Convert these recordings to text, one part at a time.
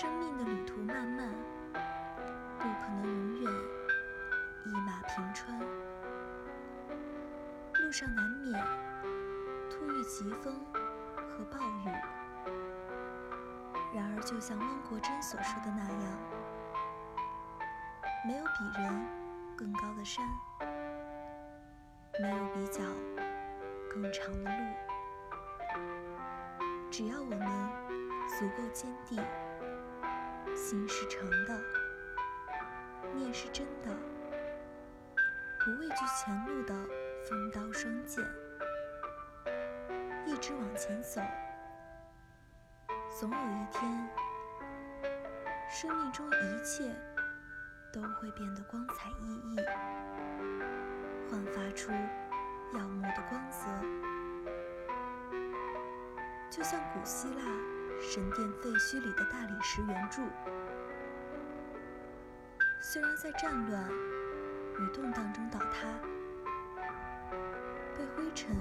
生命的旅途漫漫，不可能永远一马平川，路上难免突遇疾风和暴雨。然而，就像汪国真所说的那样，没有比人更高的山，没有比脚更长的路，只要我们足够坚定。心是诚的，念是真的，不畏惧前路的锋刀双剑，一直往前走，总有一天，生命中一切都会变得光彩熠熠，焕发出耀目的光泽，就像古希腊神殿废墟里的大理石圆柱。虽然在战乱与动荡中倒塌，被灰尘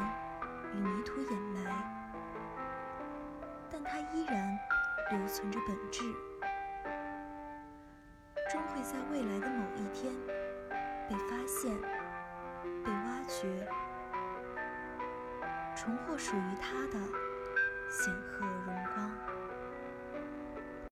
与泥土掩埋，但它依然留存着本质，终会在未来的某一天被发现、被挖掘，重获属于它的显赫。